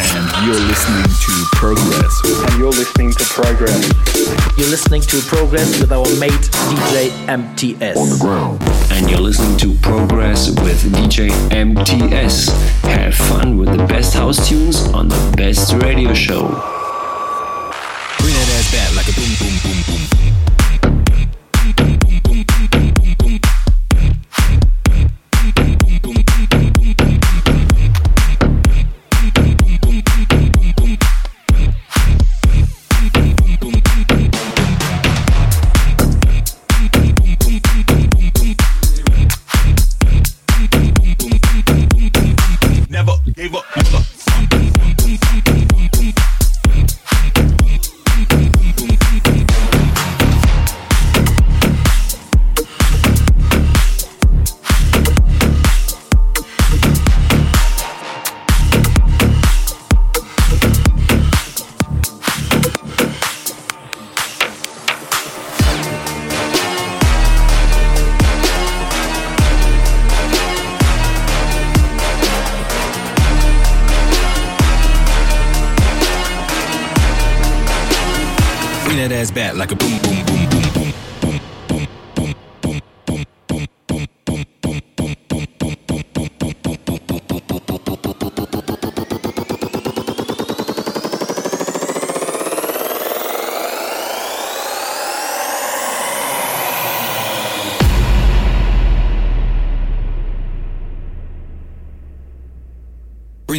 And you're listening to Progress. And you're listening to Progress. You're listening to Progress with our mate DJ MTS. On the ground. And you're listening to Progress with DJ MTS. Have fun with the best house tunes on the best radio show. Bring that ass back like a boom, boom, boom, boom.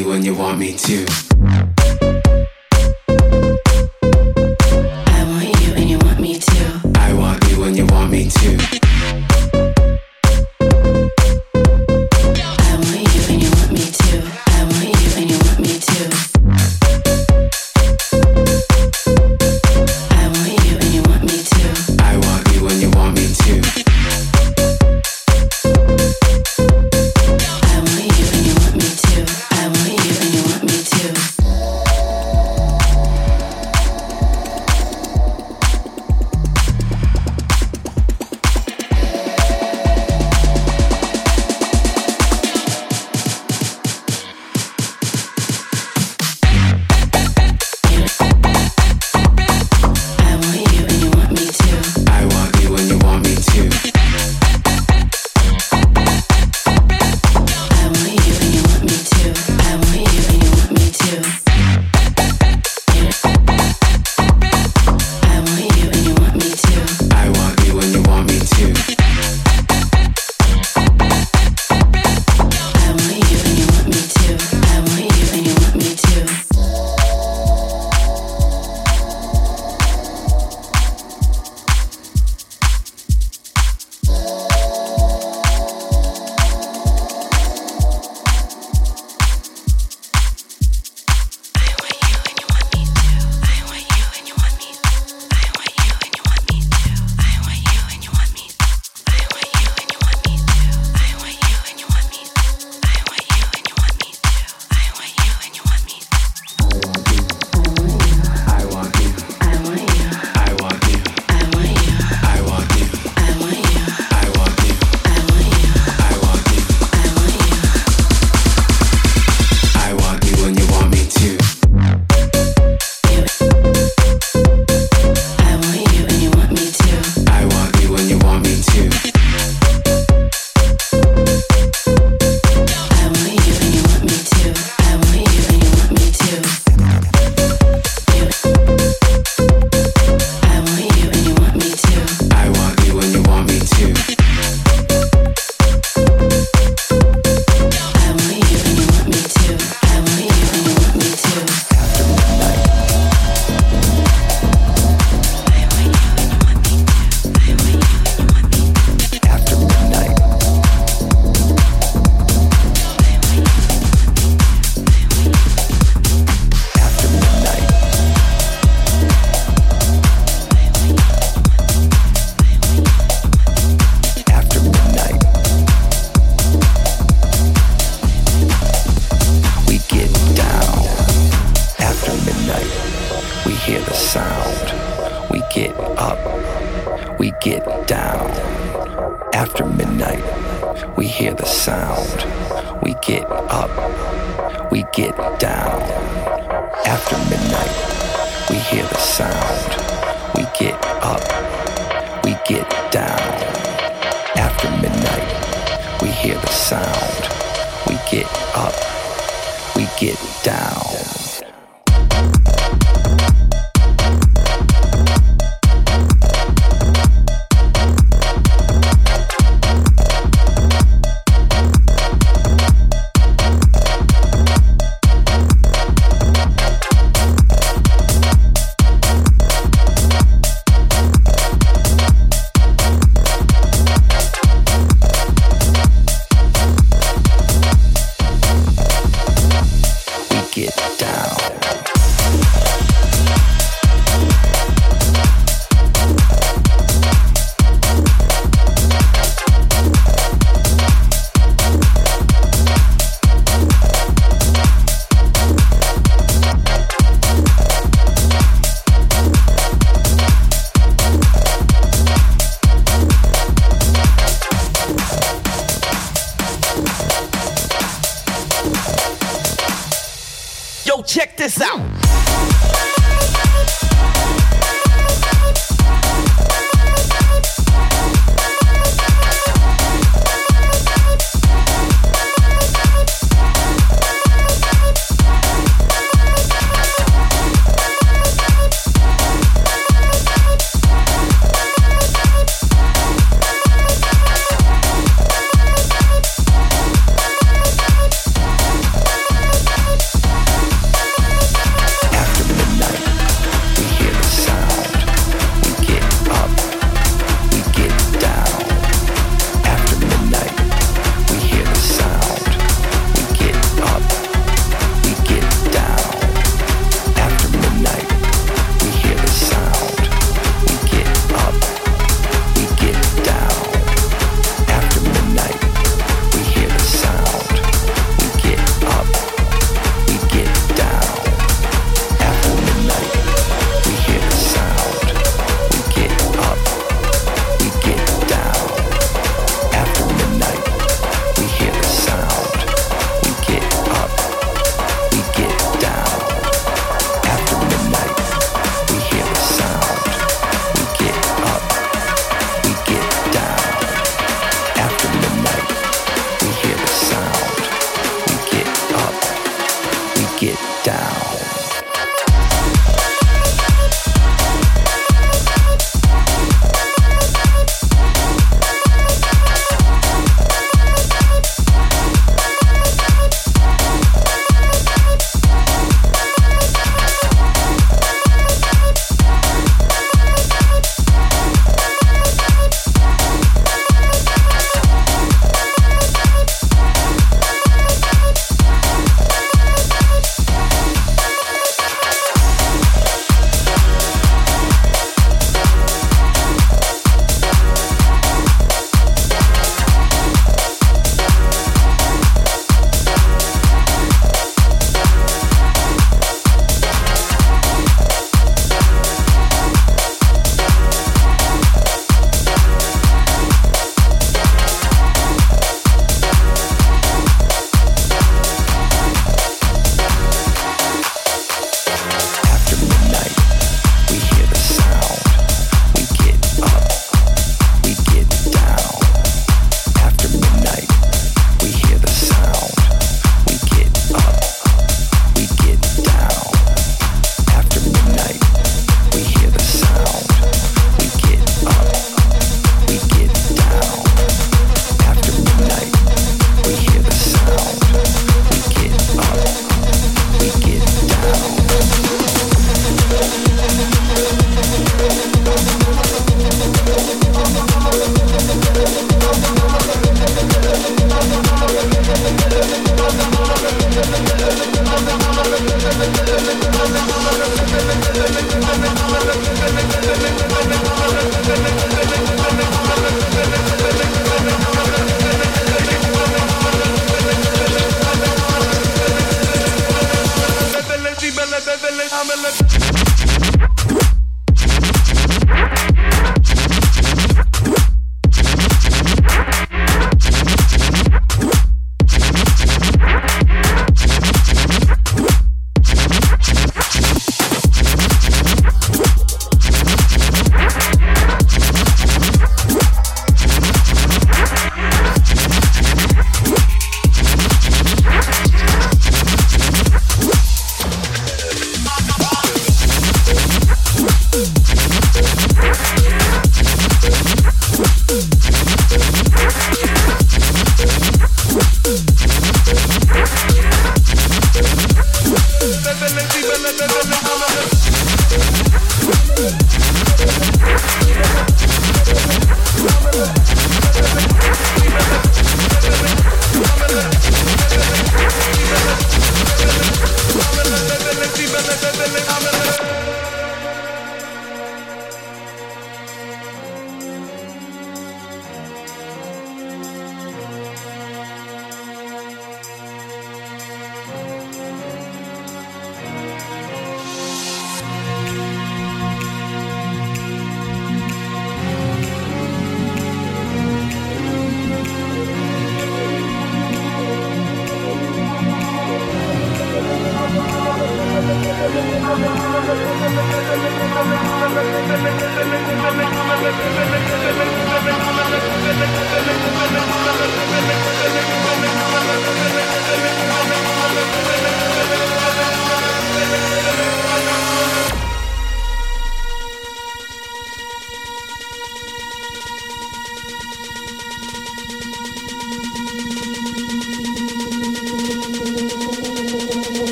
you and you want me too.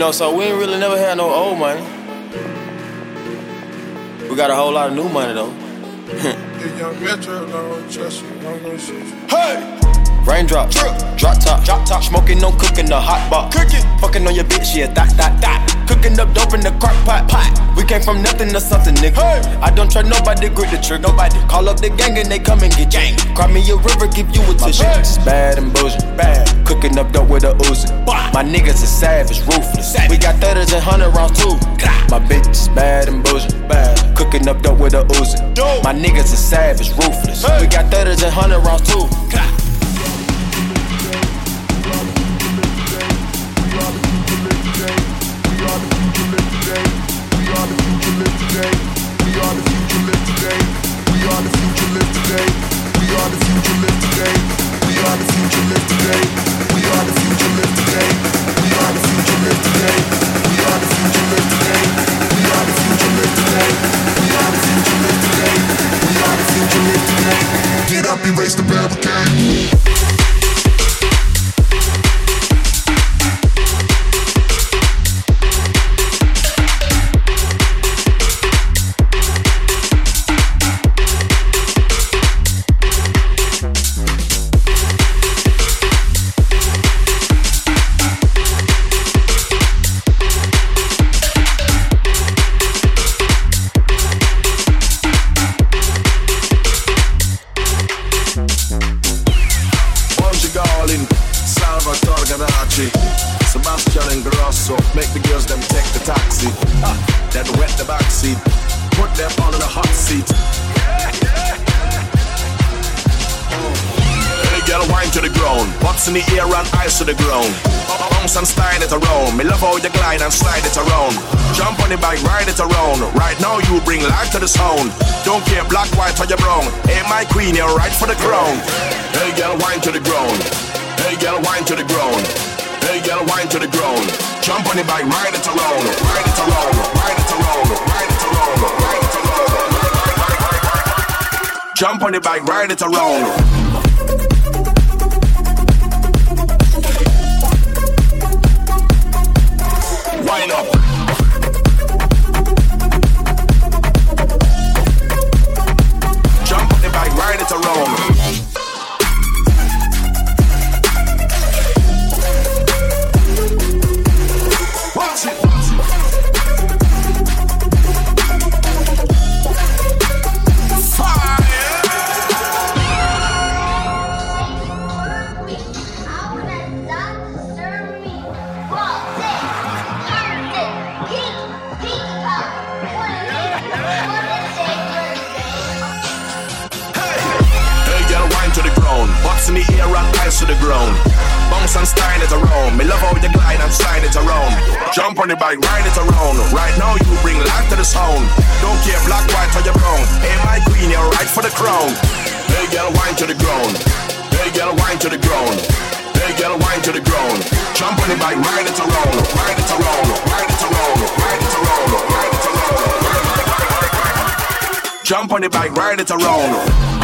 Know, so we ain't really never had no old money. We got a whole lot of new money though. Hey! Raindrop, drip, drop top, drop top, smoking, no cooking, the hot pot, cooking, fucking on your bitch, yeah, that, that, that, cooking up dope in the crock pot, pot. We came from nothing to something, nigga. Hey. I don't try nobody, grip the trigger, nobody. Call up the gang and they come and get gang. Cry me a river, give you a tissue. My bitch is bad and bullshit, bad. Cooking up dope with a Uzi. My niggas is savage, ruthless. We got thudders and hundred rounds too. My bitch is bad and bullshit, bad. Cooking up dope with a Uzi. My niggas is savage, ruthless. We got thudders and hundred rounds too. Watch it. Jump on the bike, ride it around. Right now you bring life to the sound. Don't care black, white or you brown. Hey my queen, you're right for the crown. Hey girl, wine to the ground. Hey girl, wine to the ground. Hey girl, wine to the ground. Jump on the bike, ride it around. Ride it around. Ride it around. Ride it around. Ride it around. Jump on the bike, ride it around.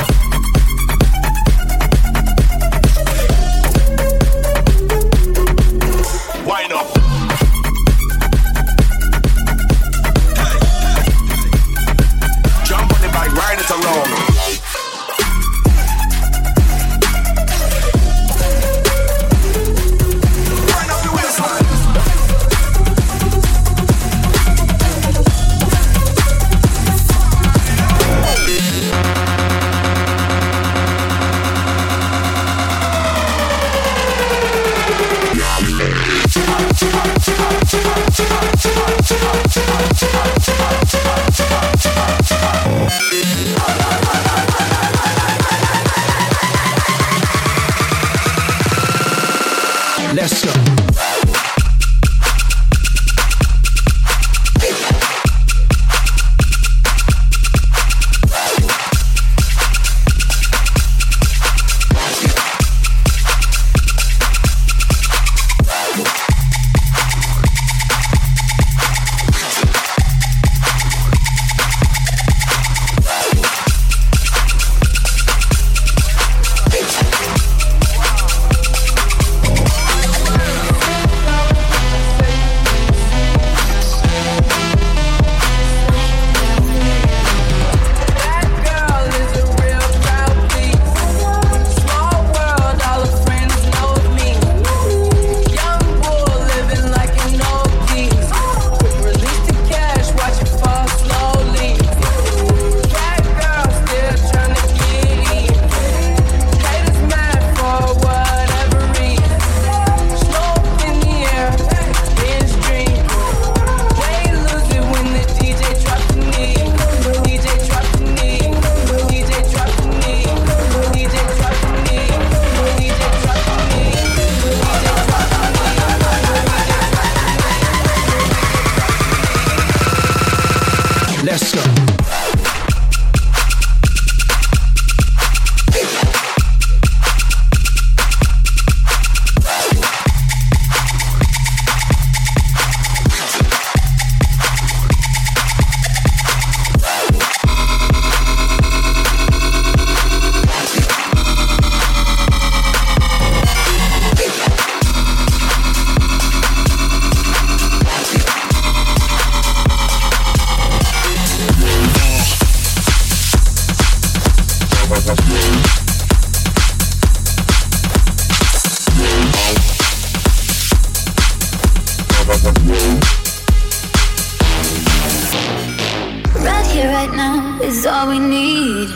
Right now is all we need.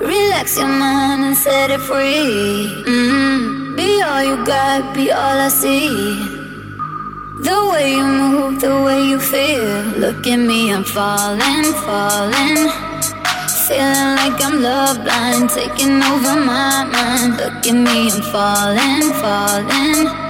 Relax your mind and set it free. mm Be all you got, be all I see. The way you move, the way you feel. Look at me, I'm falling, falling. Feeling like I'm love blind, taking over my mind. Look at me, I'm falling, falling.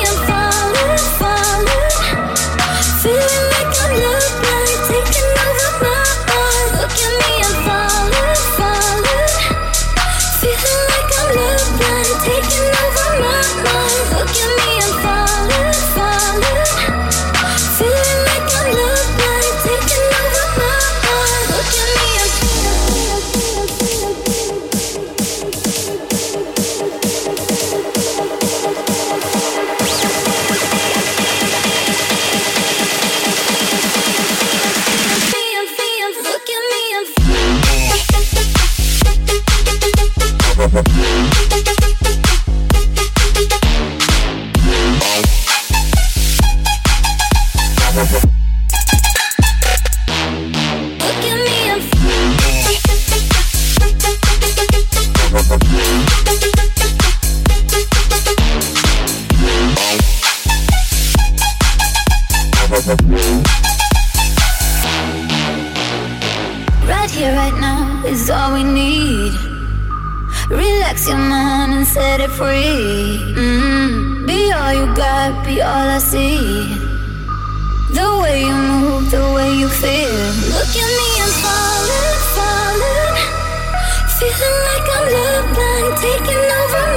Look set it free. mm Be all you got, be all I see. The way you move, the way you feel. Look at me, I'm falling, falling. Feeling like I'm love blind, taking over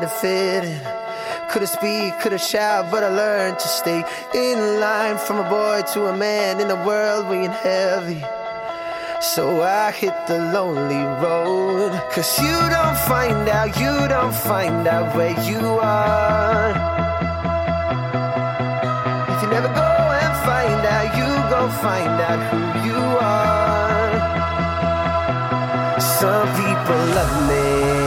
didn't fit in. Couldn't speak, couldn't shout, but I learned to stay in line from a boy to a man in a world weighing heavy. So I hit the lonely road. Cause you don't find out, you don't find out where you are. If you never go and find out, you go find out who you are. Some people love me.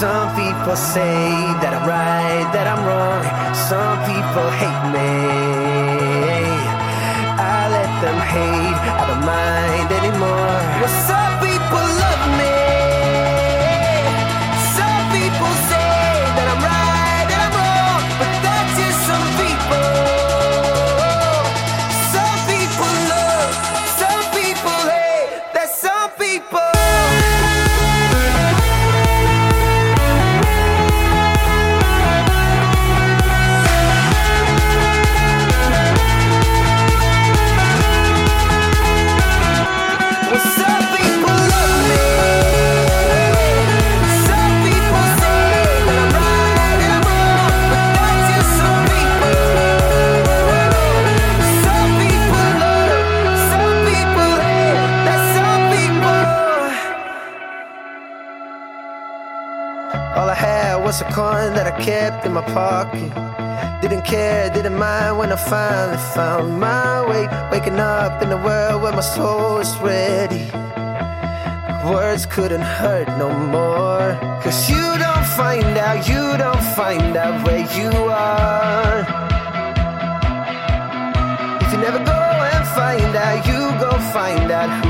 Some people say that I'm right, that I'm wrong. Some people hate me. I let them hate, I don't mind anymore. Well, some people love a coin that I kept in my pocket. Didn't care, didn't mind when I finally found my way. Waking up in a world where my soul is ready. Words couldn't hurt no more. Cause you don't find out, you don't find out where you are. If you never go and find out, you go find out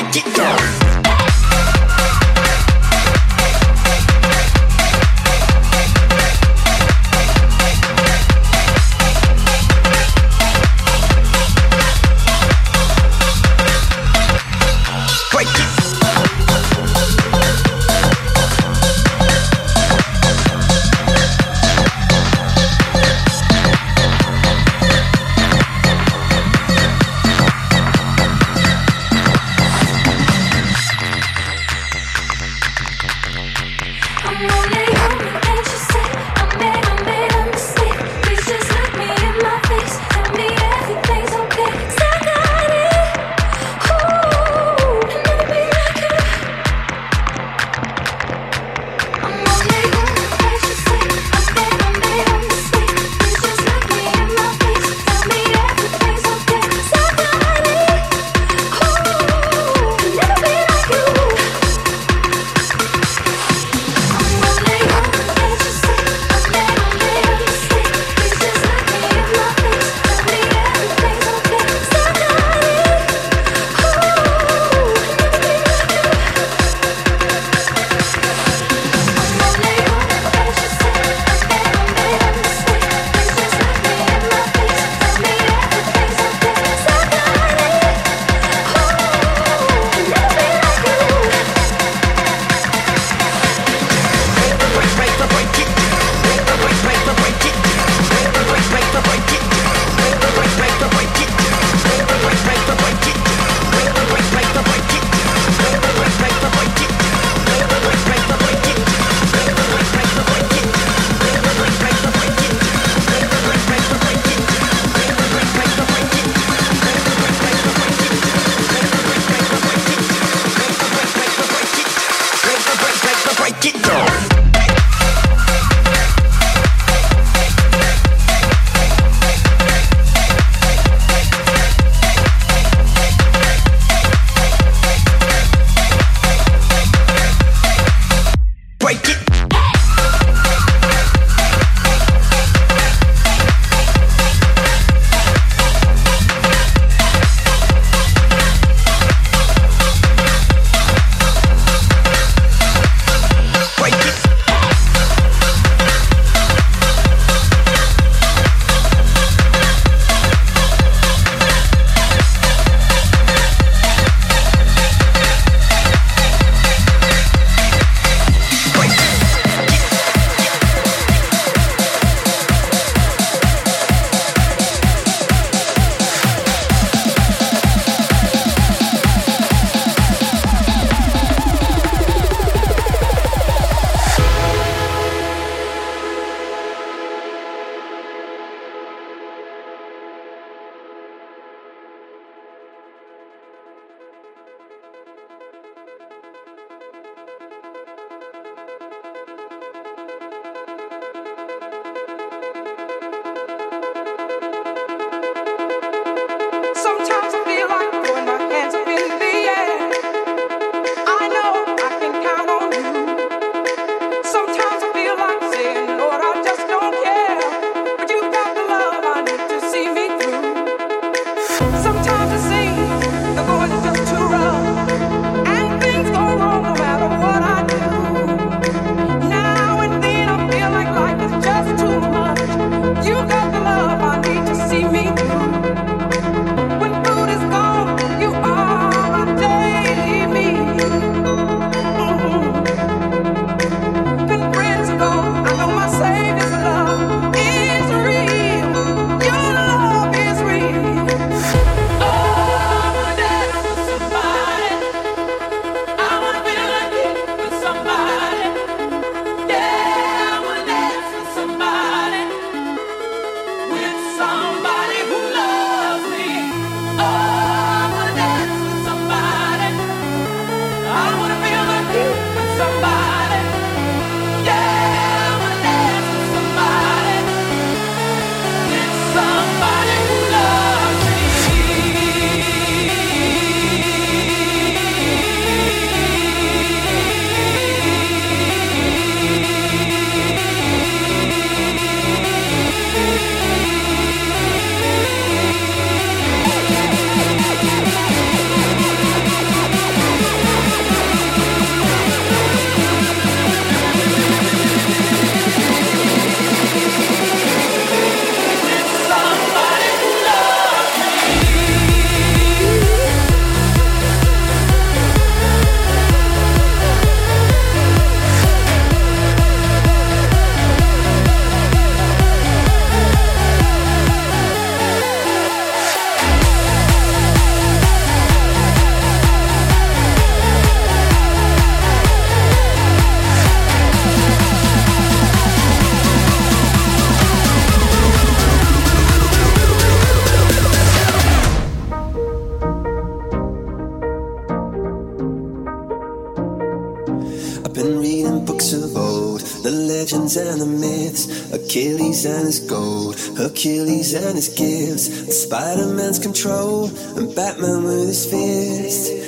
wanna get down. Achilles and his gold, Achilles and his gifts, Spider Man's control, and Batman with his fist.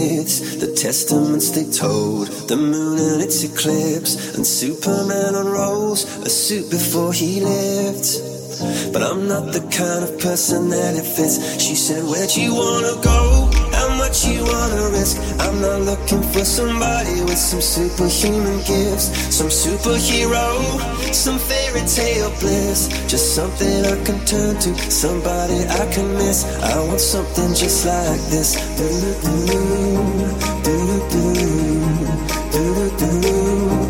myths, the testaments they told, the moon and its eclipse, and Superman unrolls a suit before he lived. But I'm not the kind of person that it fits. She said, Where'd you wanna go? Much you wanna risk? I'm not looking for somebody with some superhuman gifts, some superhero, some fairy tale bliss. Just something I can turn to, somebody I can miss. I want something just like this. Do-do-do, do-do-do, do-do-do.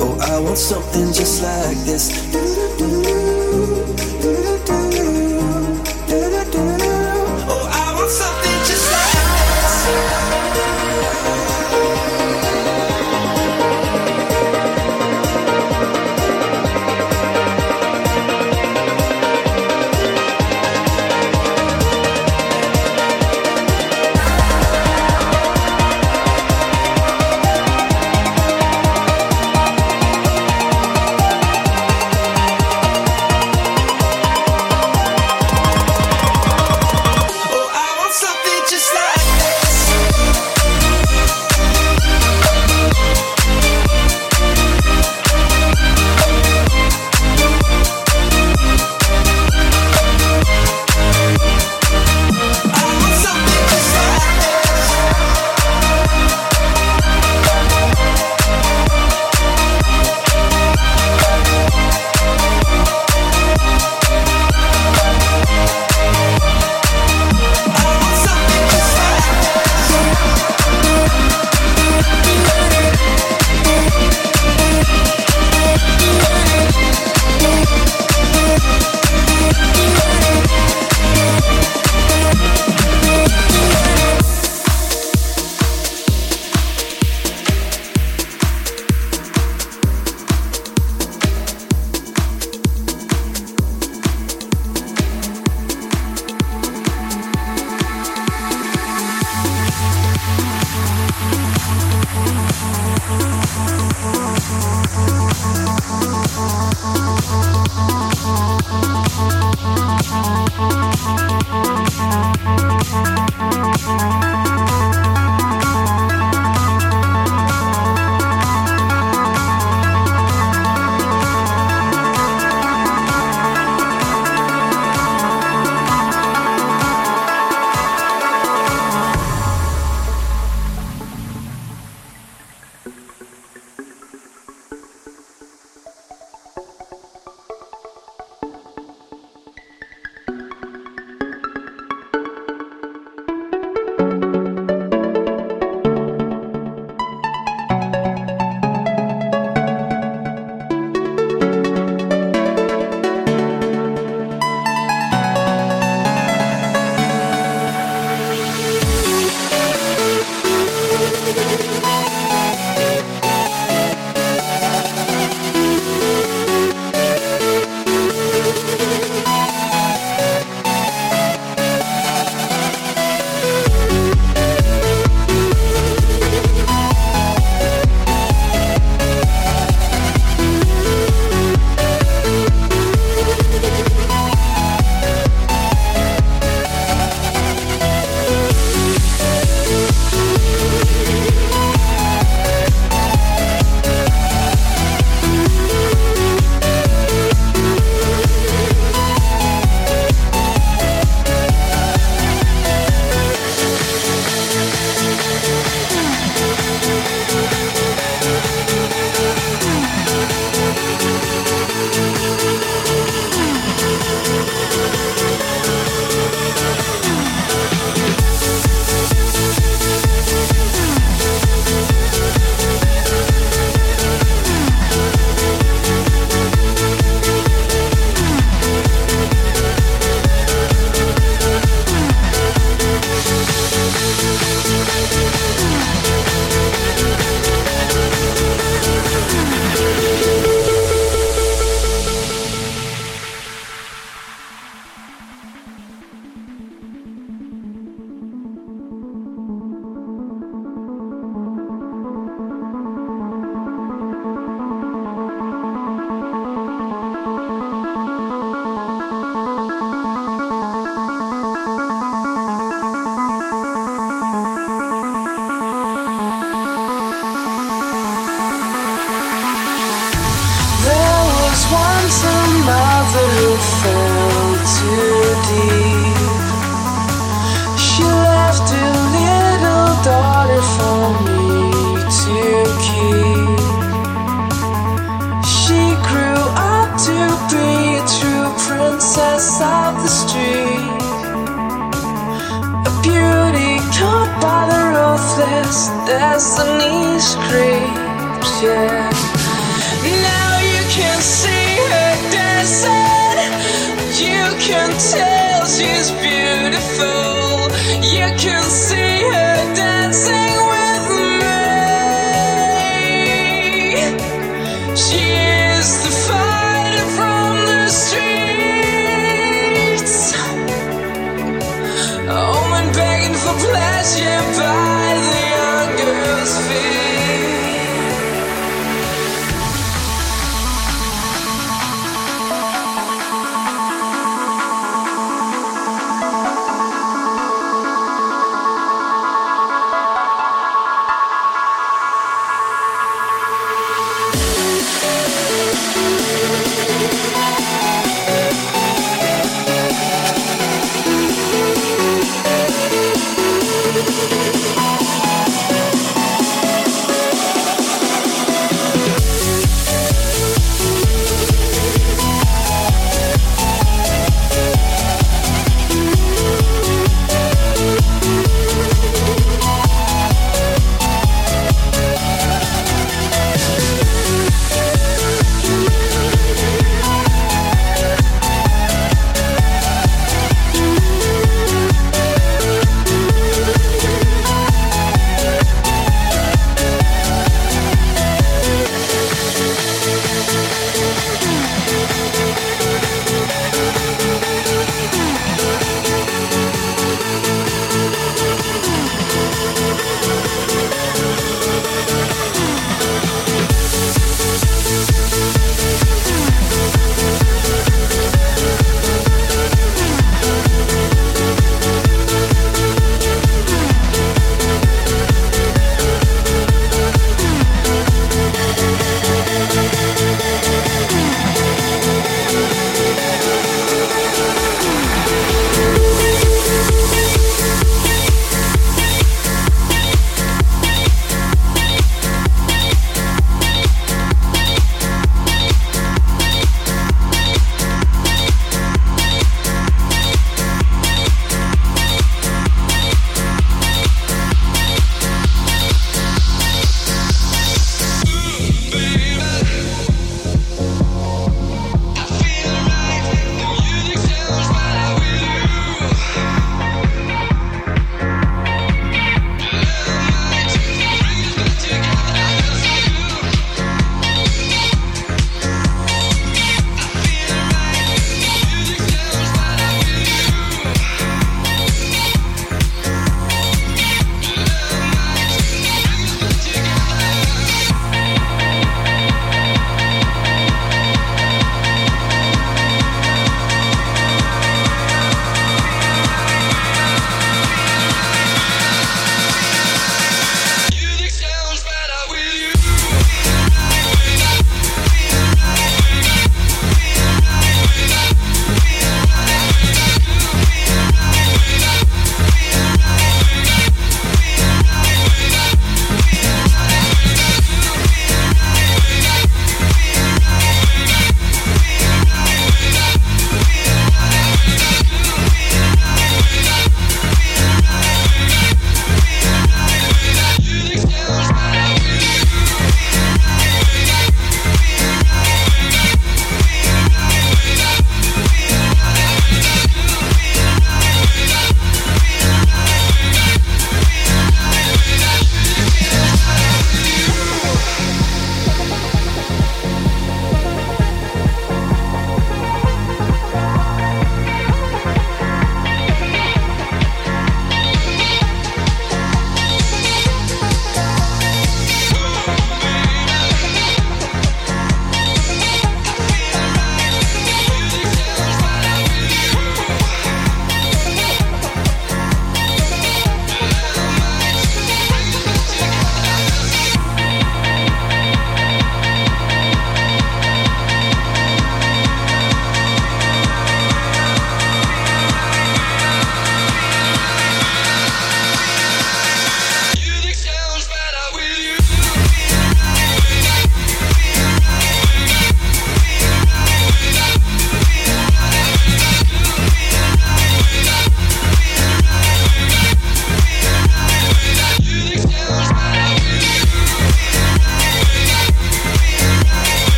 Oh, I want something just like this.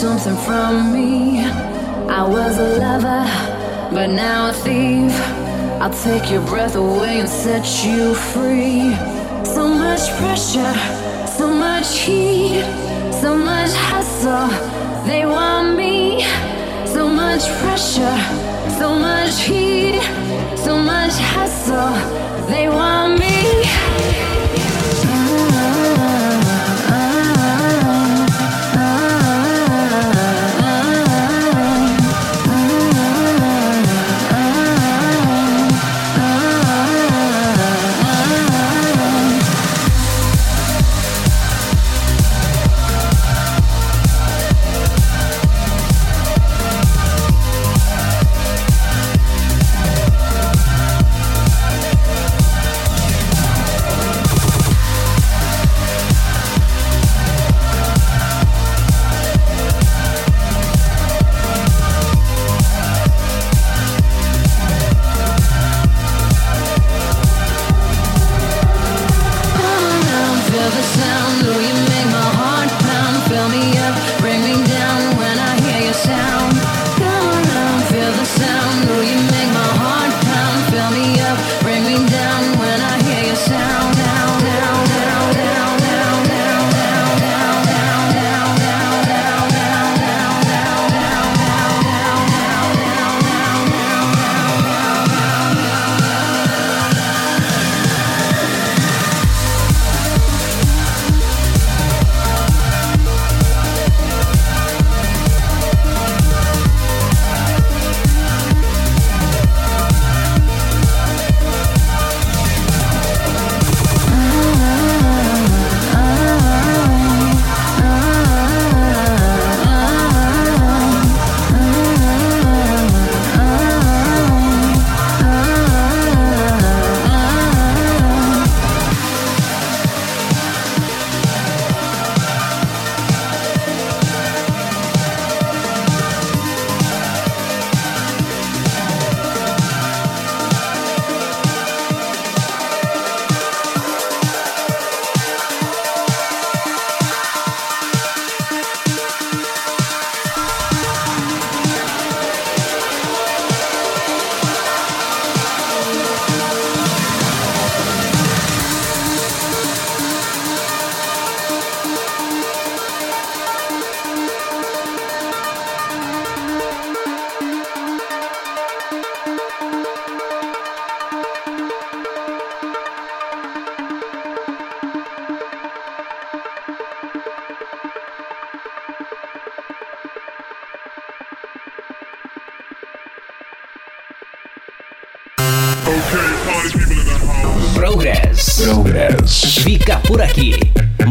Something from me. I was a lover, but now a thief. I'll take your breath away and set you free. So much pressure, so much heat, so much hustle. They want me. So much pressure, so much heat, so much hustle. They want me.